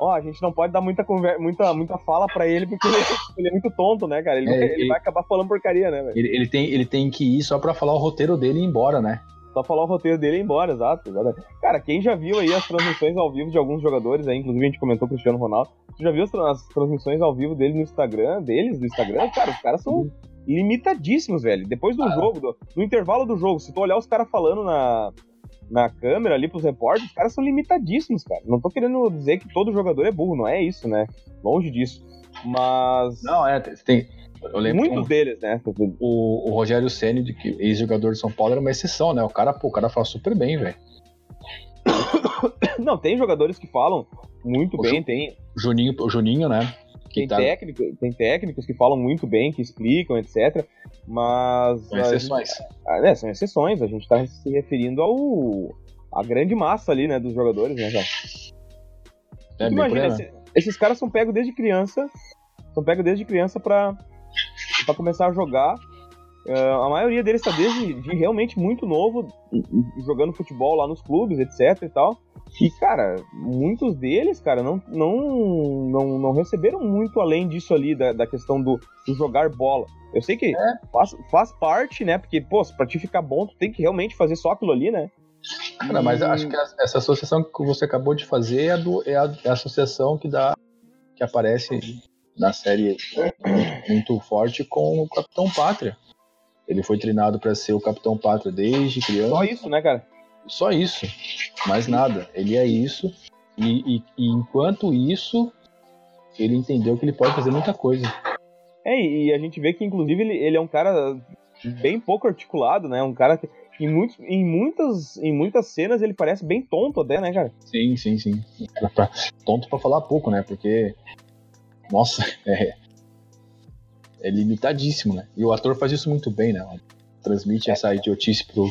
Ó, oh, a gente não pode dar muita, conver muita, muita fala pra ele porque ele, ele é muito tonto, né, cara? Ele, é, ele, ele, vai acabar falando porcaria, né, velho? Ele, ele, tem, ele tem que ir só pra falar o roteiro dele e ir embora, né? Só falar o roteiro dele e ir embora, exato. Cara, quem já viu aí as transmissões ao vivo de alguns jogadores, aí, inclusive a gente comentou o Cristiano Ronaldo, tu já viu as, as transmissões ao vivo dele no Instagram, deles, no Instagram? Cara, os caras são limitadíssimos, velho. Depois do ah. jogo, do, no intervalo do jogo, se tu olhar os caras falando na, na câmera ali pros repórteres, os caras são limitadíssimos, cara. Não tô querendo dizer que todo jogador é burro, não é isso, né? Longe disso. Mas. Não, é, tem, eu lembro Muitos um, deles, né? O, o Rogério Ceni, que ex-jogador de São Paulo, era uma exceção, né? O cara, pô, o cara fala super bem, velho. *coughs* Não, tem jogadores que falam muito o bem, Ju, tem. Juninho, o Juninho, né? Tem, tá... técnico, tem técnicos que falam muito bem, que explicam, etc. Mas. São exceções. Ah, né, são exceções. A gente tá se referindo ao. a grande massa ali, né, dos jogadores, né, cara? É, imagina, esse, esses caras são pegos desde criança. São pegos desde criança pra para começar a jogar Uh, a maioria deles está desde de realmente muito novo, jogando futebol lá nos clubes, etc e tal. E, cara, muitos deles, cara, não, não, não, não receberam muito além disso ali, da, da questão do, do jogar bola. Eu sei que é. faz, faz parte, né? Porque, pô, pra te ficar bom, tu tem que realmente fazer só aquilo ali, né? Cara, mas acho que essa associação que você acabou de fazer é a, do, é a, é a associação que dá que aparece na série muito forte com o Capitão Pátria. Ele foi treinado para ser o Capitão Pátria desde criança. Só isso, né, cara? Só isso. Mais nada. Ele é isso. E, e, e enquanto isso, ele entendeu que ele pode fazer muita coisa. É, e a gente vê que, inclusive, ele, ele é um cara bem pouco articulado, né? Um cara que em, muitos, em, muitas, em muitas cenas ele parece bem tonto até, né, cara? Sim, sim, sim. tonto pra falar pouco, né? Porque. Nossa, *laughs* é. É limitadíssimo, né? E o ator faz isso muito bem, né? Transmite essa idiotice pro.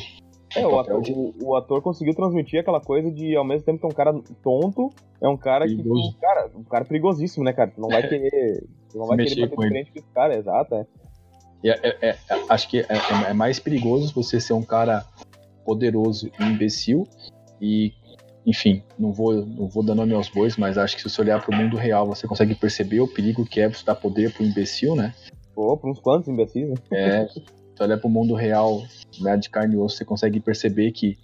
É, o ator, de... o, o ator, conseguiu transmitir aquela coisa de, ao mesmo tempo que é um cara tonto, é um cara Perigoso. que. Cara, um cara perigosíssimo, né, cara? Tu não vai querer. Tu não vai querer bater de frente com esse cara, exato, é. É, é, é, acho que é, é, é, mais perigoso você ser um cara poderoso e imbecil e enfim, não vou, não vou dar nome aos bois, mas acho que se você olhar para o mundo real, você consegue perceber o perigo que é você dar poder para o imbecil, né? Pô, para uns quantos imbecis, né? É, se você olhar para o mundo real, né, de carne e osso, você consegue perceber que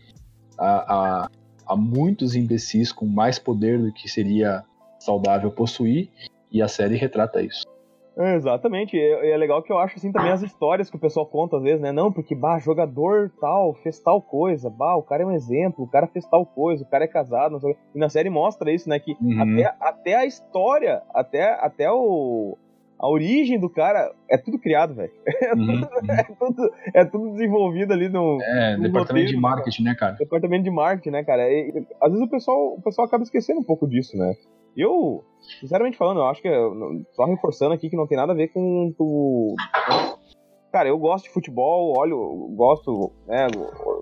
há, há, há muitos imbecis com mais poder do que seria saudável possuir, e a série retrata isso. Exatamente, e é legal que eu acho assim também as histórias que o pessoal conta às vezes, né? Não, porque bah, jogador tal fez tal coisa, bah, o cara é um exemplo, o cara fez tal coisa, o cara é casado, e na série mostra isso, né? Que uhum. até, até a história, até, até o, a origem do cara é tudo criado, velho. *laughs* É, uhum. é, tudo, é tudo desenvolvido ali no. É, no departamento roteiro, de marketing, né, cara? Departamento de marketing, né, cara? E, às vezes o pessoal, o pessoal acaba esquecendo um pouco disso, né? Eu, sinceramente falando, eu acho que, só reforçando aqui que não tem nada a ver com tu. Cara, eu gosto de futebol, olho, gosto, né,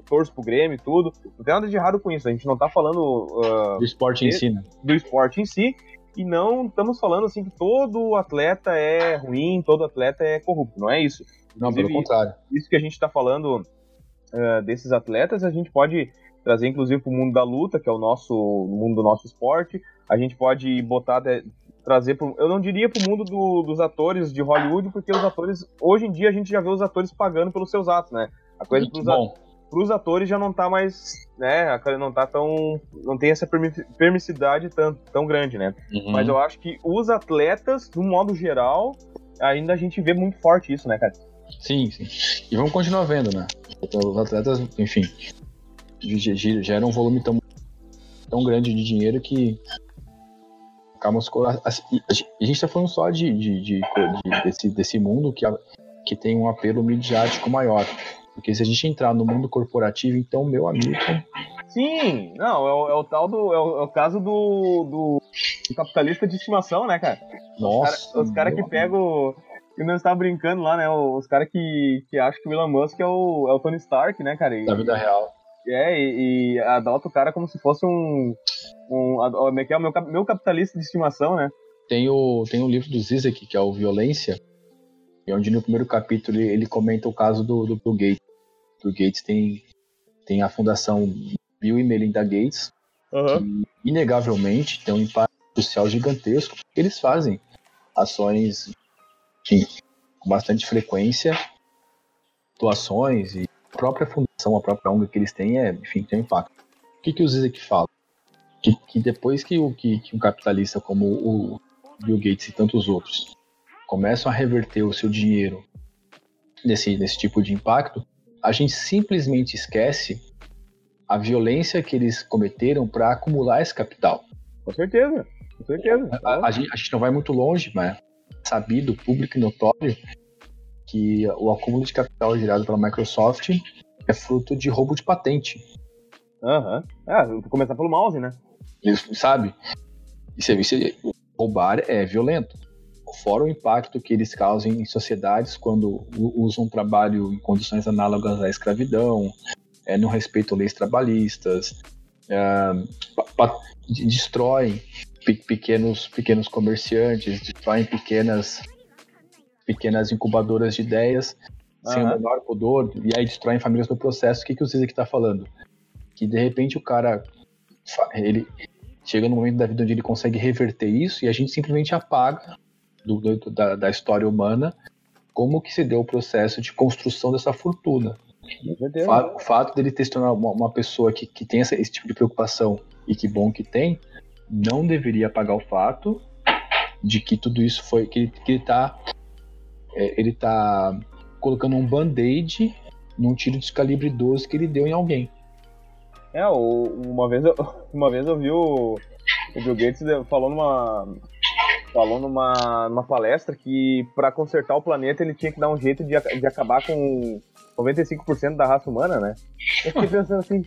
torço pro Grêmio e tudo. Não tem nada de errado com isso, a gente não tá falando. Uh, do esporte de, em si, né? Do esporte em si. E não estamos falando assim que todo atleta é ruim, todo atleta é corrupto, não é isso. Não, Inclusive, pelo contrário. Isso que a gente está falando uh, desses atletas, a gente pode trazer inclusive para o mundo da luta, que é o nosso o mundo do nosso esporte. A gente pode botar de, trazer pro, eu não diria para o mundo do, dos atores de Hollywood, porque os atores hoje em dia a gente já vê os atores pagando pelos seus atos, né? A coisa para os atores já não tá mais, né? Não tá tão, não tem essa permissividade tão, tão grande, né? Uhum. Mas eu acho que os atletas, do modo geral, ainda a gente vê muito forte isso, né, cara? Sim, sim. E vamos continuar vendo, né? Os atletas, enfim, gera um volume tão, tão grande de dinheiro que calma, a, gente está falando só de, de, de, de, desse, desse mundo que, que tem um apelo midiático maior. Porque se a gente entrar no mundo corporativo, então, meu amigo. Sim, não, é o, é o tal do. É o, é o caso do, do, do, capitalista de estimação, né, cara? Nossa. Os caras cara que pegam. Que não está brincando lá, né? Os caras que, que acham que o Elon Musk é o, é o Tony Stark, né, cara? E, da vida real. É, e, e adota o cara como se fosse um. um como é que é? O meu, meu capitalista de estimação, né? Tem o, tem o livro do Zizek, que é o Violência, e onde no primeiro capítulo ele, comenta o caso do, do Bill Gates. O Bill Gates tem, tem a fundação Bill e Melinda Gates, uhum. que inegavelmente tem um impacto social gigantesco, eles fazem ações enfim, com bastante frequência, doações e a própria fundação, a própria ONG que eles têm, é, enfim, tem um impacto. O que, que o Zizek fala? Que, que depois que, o, que, que um capitalista como o Bill Gates e tantos outros começam a reverter o seu dinheiro nesse, nesse tipo de impacto, a gente simplesmente esquece a violência que eles cometeram para acumular esse capital. Com certeza, com certeza. A, a, gente, a, gente, não vai muito longe, mas é sabido, público e notório, que o acúmulo de capital gerado pela Microsoft é fruto de roubo de patente. Aham. Uhum. É, começar pelo mouse, né? Isso, sabe? E serviço, roubar é violento fora o impacto que eles causam em sociedades quando usam trabalho em condições análogas à escravidão, é, não respeitam leis trabalhistas, é, destroem pequenos, pequenos comerciantes, destroem pequenas, pequenas incubadoras de ideias. sem o menor pudor, e aí destroem famílias no processo. O que, que o Zizek está falando? Que de repente o cara ele chega no momento da vida onde ele consegue reverter isso e a gente simplesmente apaga do, da, da, história humana como que se deu o processo de construção dessa fortuna. O fato, o fato dele ter se tornado uma, uma pessoa que, que tem essa, esse tipo de preocupação e que bom que tem, não deveria apagar o fato de que tudo isso foi que, que ele está é, ele tá colocando um band-aid num tiro de calibre 12 que ele deu em alguém. É, uma vez eu, *laughs* uma vez eu vi o, o Bill Gates falou numa falou numa, numa palestra que para consertar o planeta ele tinha que dar um jeito de, de acabar com 95% da raça humana, né? Eu fiquei pensando assim.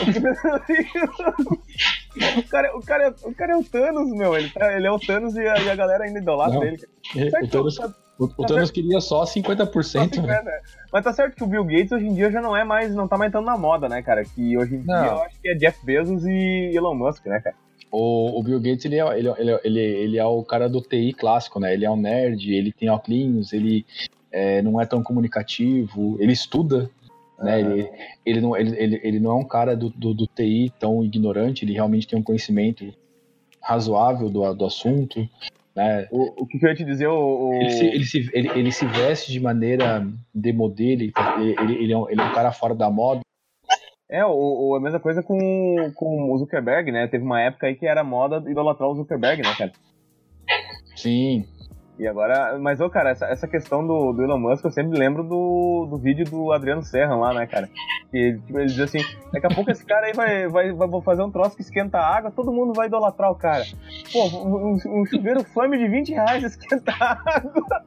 Eu fiquei pensando assim. o, cara, o, cara, é, o cara é o Thanos, meu. Ele, tá, ele é o Thanos e a, e a galera ainda idolatra Não, ele. O Thanos, tá, o, o Thanos queria só 50%. né? né? Mas tá certo que o Bill Gates hoje em dia já não é mais. Não tá mais tão na moda, né, cara? Que hoje em não. dia eu acho que é Jeff Bezos e Elon Musk, né, cara? O, o, Bill Gates, ele é, ele, ele, ele, ele é o cara do TI clássico, né? Ele é um nerd, ele tem óculos, ele é, não é tão comunicativo, ele estuda, né? Ele, ele, não, ele, ele, ele não é um cara do, do, do, TI tão ignorante, ele realmente tem um conhecimento razoável do, do assunto. Né? O, o que, eu ia te dizer, o. Ele, se, ele, se, ele, ele se veste de maneira demodê, ele, ele, ele, é um, ele é um cara fora da moda. É, o, a mesma coisa com, com o Zuckerberg, né? Teve uma época aí que era moda idolatrar o Zuckerberg, né, cara? Sim, e agora, mas, ô, cara, essa, essa questão do, do Elon Musk, eu sempre lembro do, do vídeo do Adriano Serra lá, né, cara? Que tipo, ele diz assim: daqui a pouco esse cara aí vai, vai, vai fazer um troço que esquenta a água, todo mundo vai idolatrar o cara. Pô, um, um chuveiro flame de 20 reais esquenta a água.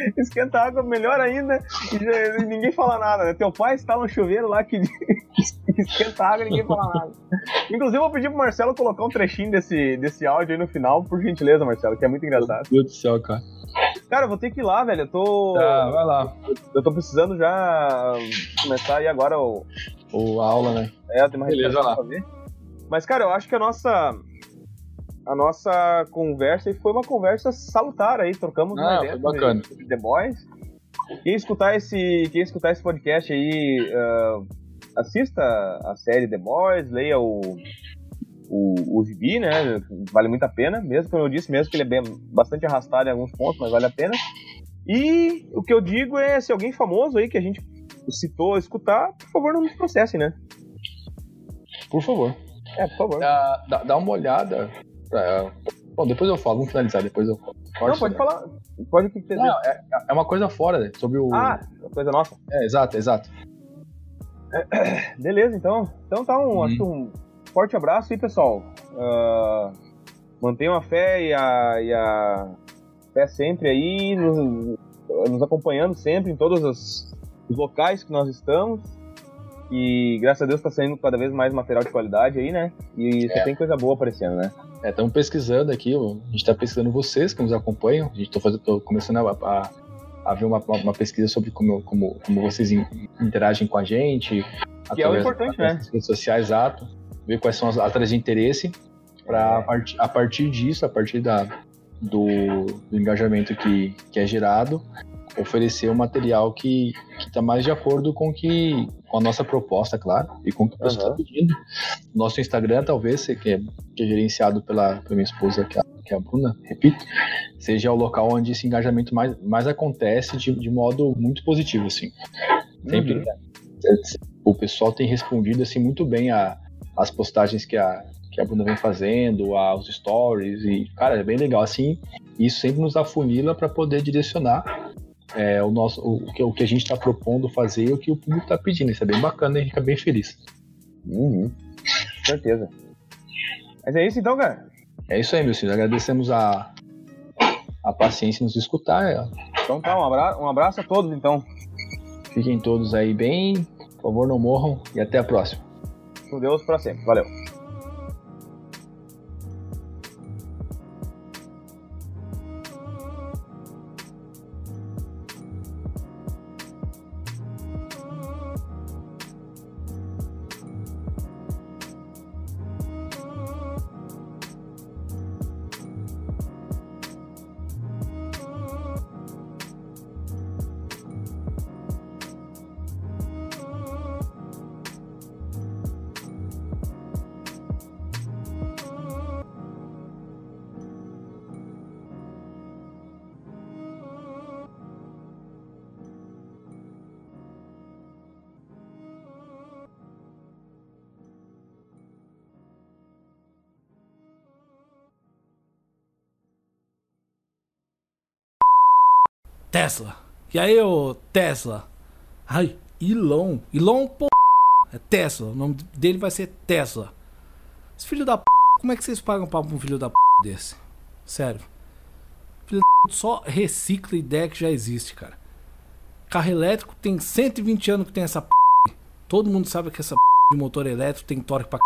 *laughs* esquenta água melhor ainda e, já, ninguém fala nada, né? Teu pai está no chuveiro lá que, *laughs* que esquenta água e ninguém fala nada. Inclusive, eu vou pedir pro Marcelo colocar um trechinho desse, desse áudio aí no final, por gentileza, Marcelo, que é muito engraçado. Meu Deus do céu, cara. Cara, eu vou ter que ir lá, velho. Eu tô. Tá, vai lá. Eu tô precisando já começar aí agora o. O a aula, né? É, tem uma Beleza, lá. Mas, cara, eu acho que a nossa a nossa conversa e foi uma conversa salutar aí, trocamos ah, uma ideia foi bacana. sobre The Boys. Quem escutar esse, quem escutar esse podcast aí, uh, assista a série The Boys, leia o, o, o gibi, né? Vale muito a pena, mesmo como eu disse, mesmo que ele é bem, bastante arrastado em alguns pontos, mas vale a pena. E o que eu digo é, se alguém famoso aí que a gente citou escutar, por favor, não nos processe, né? Por favor. É, por favor. Dá, dá, dá uma olhada é, bom, depois eu falo, vamos finalizar, depois eu falo. Não, pode falar. Pode que Não, é, é, uma coisa fora, né, sobre o. Ah, coisa nossa. É, exato, exato. *coughs* beleza, então. Então tá um, hum. acho um forte abraço aí, pessoal. Uh, mantenham a fé e a, e a fé sempre aí, nos, nos acompanhando sempre em todos os, os locais que nós estamos. E graças a Deus tá saindo cada vez mais material de qualidade aí, né? E é. tem coisa boa aparecendo, né? É, estamos pesquisando aqui, a gente tá pesquisando vocês que nos acompanham. A gente tô, fazendo, tô começando a, a, a ver uma, uma, pesquisa sobre como, como, como vocês interagem com a gente. Que é o importante, né? redes sociais, exato. Ver quais são as áreas de interesse. Para é. a partir disso, a partir da, do, do engajamento que, que é gerado, oferecer um material que está mais de acordo com que com a nossa proposta, claro, e com o que o pessoal está pedindo. Nosso Instagram, talvez, que é, que é gerenciado pela, pela minha esposa, que é, que é a Bruna, repito, seja o local onde esse engajamento mais, mais acontece de, de modo muito positivo, assim. Sempre, uhum. né? O pessoal tem respondido, assim, muito bem a, as postagens que a, que a Bruna vem fazendo, aos stories, e, cara, é bem legal, assim, isso sempre nos afunila para poder direcionar é, o, nosso, o, que, o que a gente está propondo fazer e o que o público está pedindo. Isso é bem bacana e fica bem feliz. Uhum. Com certeza. Mas é isso então, cara? É isso aí, meu filho. Agradecemos a, a paciência em nos escutar. É. Então tá, um abraço, um abraço a todos então. Fiquem todos aí bem, por favor não morram e até a próxima. Com Deus para sempre. Valeu. Tesla. E aí, ô Tesla? Ai, Elon. Elon, pô. É Tesla. O nome dele vai ser Tesla. Esse filho da p. Como é que vocês pagam pau pra um filho da p desse? Sério. Filho da p só recicla ideia que já existe, cara. Carro elétrico tem 120 anos que tem essa p. Todo mundo sabe que essa p de motor elétrico tem torque pra c...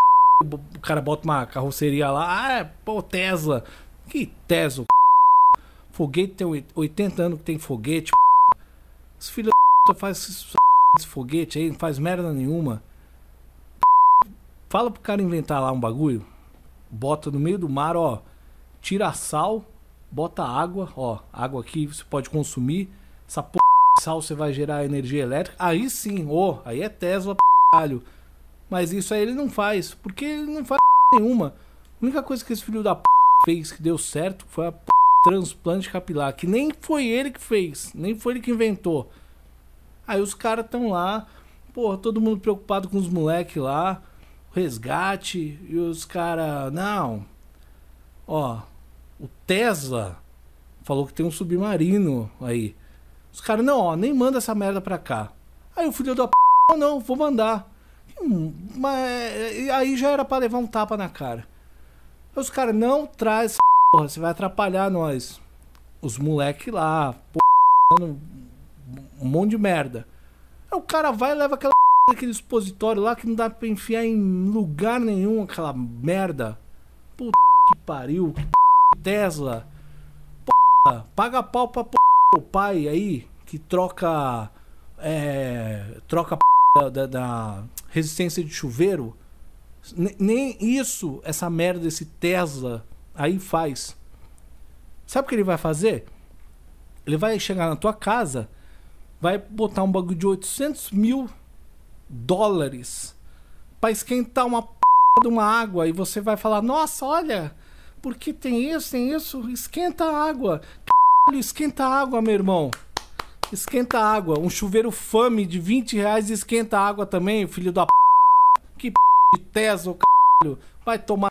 O cara bota uma carroceria lá. Ah, é, pô, Tesla. Que Tesla? Foguete tem 80 anos que tem foguete. Esse filho da p faz esse foguete aí, não faz merda nenhuma. Fala pro cara inventar lá um bagulho. Bota no meio do mar, ó. Tira sal, bota água, ó. Água aqui você pode consumir. Essa porra de sal você vai gerar energia elétrica. Aí sim, ó. Aí é Tesla, caralho. Mas isso aí ele não faz. Porque ele não faz nenhuma. A única coisa que esse filho da p fez que deu certo foi a p transplante capilar. Que nem foi ele que fez. Nem foi ele que inventou. Aí os caras estão lá. Porra, todo mundo preocupado com os moleques lá resgate e os caras, não. Ó, o Tesla falou que tem um submarino aí. Os caras, não, ó, nem manda essa merda pra cá. Aí o filho da p, não, vou mandar. Hum, mas aí já era para levar um tapa na cara. Aí os caras, não traz essa porra, você vai atrapalhar nós. Os moleque lá, porra, um monte de merda. Aí o cara vai e leva aquela aquele expositório lá que não dá pra enfiar em lugar nenhum aquela merda. Puta que pariu. Tesla. Porra, paga pau pra o pai aí que troca. É, troca da, da, da resistência de chuveiro. Nem isso, essa merda desse Tesla aí faz. Sabe o que ele vai fazer? Ele vai chegar na tua casa, vai botar um bagulho de 800 mil dólares para esquentar uma p de uma água e você vai falar: Nossa, olha, porque tem isso, tem isso, esquenta a água. Caralho, esquenta a água, meu irmão. Esquenta a água. Um chuveiro fame de 20 reais esquenta a água também, filho da p. Que p de Tesla, caralho. Vai tomar